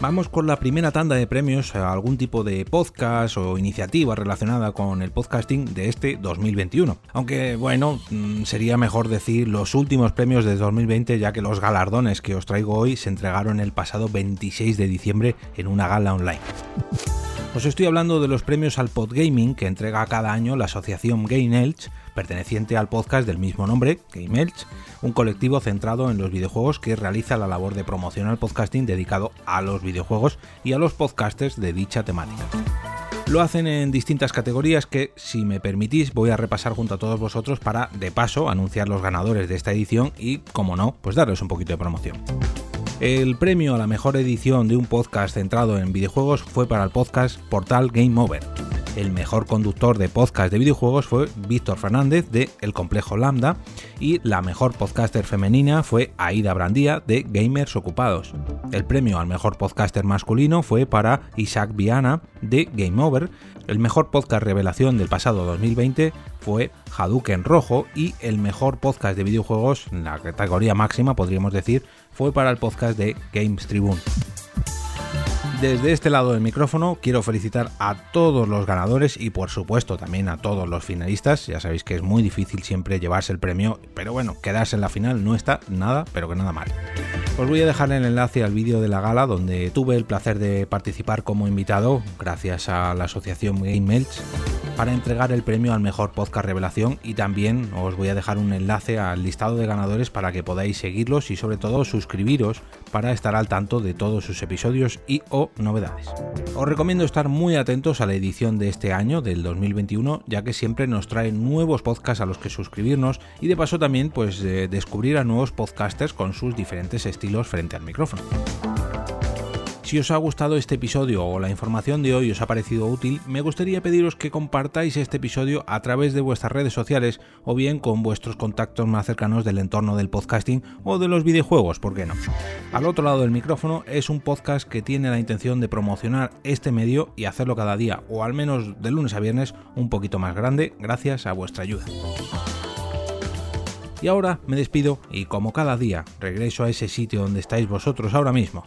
Vamos con la primera tanda de premios a algún tipo de podcast o iniciativa relacionada con el podcasting de este 2021. Aunque bueno, mm, sería mejor decir los últimos premios de 2020 ya que los galardones que os traigo hoy se entregaron el pasado 26 de diciembre en una gala online. Os estoy hablando de los premios al Podgaming que entrega cada año la asociación Game Elch, perteneciente al podcast del mismo nombre, Game Elch, un colectivo centrado en los videojuegos que realiza la labor de promoción al podcasting dedicado a los videojuegos y a los podcasters de dicha temática. Lo hacen en distintas categorías que, si me permitís, voy a repasar junto a todos vosotros para, de paso, anunciar los ganadores de esta edición y, como no, pues darles un poquito de promoción. El premio a la mejor edición de un podcast centrado en videojuegos fue para el podcast Portal Game Over. El mejor conductor de podcast de videojuegos fue Víctor Fernández de El Complejo Lambda y la mejor podcaster femenina fue Aida Brandía de Gamers Ocupados. El premio al mejor podcaster masculino fue para Isaac Viana de Game Over. El mejor podcast revelación del pasado 2020 fue Hadouken Rojo y el mejor podcast de videojuegos, en la categoría máxima podríamos decir, fue para el podcast de Games Tribune. Desde este lado del micrófono quiero felicitar a todos los ganadores y por supuesto también a todos los finalistas. Ya sabéis que es muy difícil siempre llevarse el premio, pero bueno, quedarse en la final no está nada, pero que nada mal. Os voy a dejar el enlace al vídeo de la gala donde tuve el placer de participar como invitado gracias a la asociación Game Melch para entregar el premio al mejor podcast revelación y también os voy a dejar un enlace al listado de ganadores para que podáis seguirlos y sobre todo suscribiros para estar al tanto de todos sus episodios y o novedades. Os recomiendo estar muy atentos a la edición de este año, del 2021, ya que siempre nos trae nuevos podcasts a los que suscribirnos y de paso también pues eh, descubrir a nuevos podcasters con sus diferentes estilos frente al micrófono. Si os ha gustado este episodio o la información de hoy os ha parecido útil, me gustaría pediros que compartáis este episodio a través de vuestras redes sociales o bien con vuestros contactos más cercanos del entorno del podcasting o de los videojuegos, ¿por qué no? Al otro lado del micrófono es un podcast que tiene la intención de promocionar este medio y hacerlo cada día, o al menos de lunes a viernes, un poquito más grande gracias a vuestra ayuda. Y ahora me despido y como cada día regreso a ese sitio donde estáis vosotros ahora mismo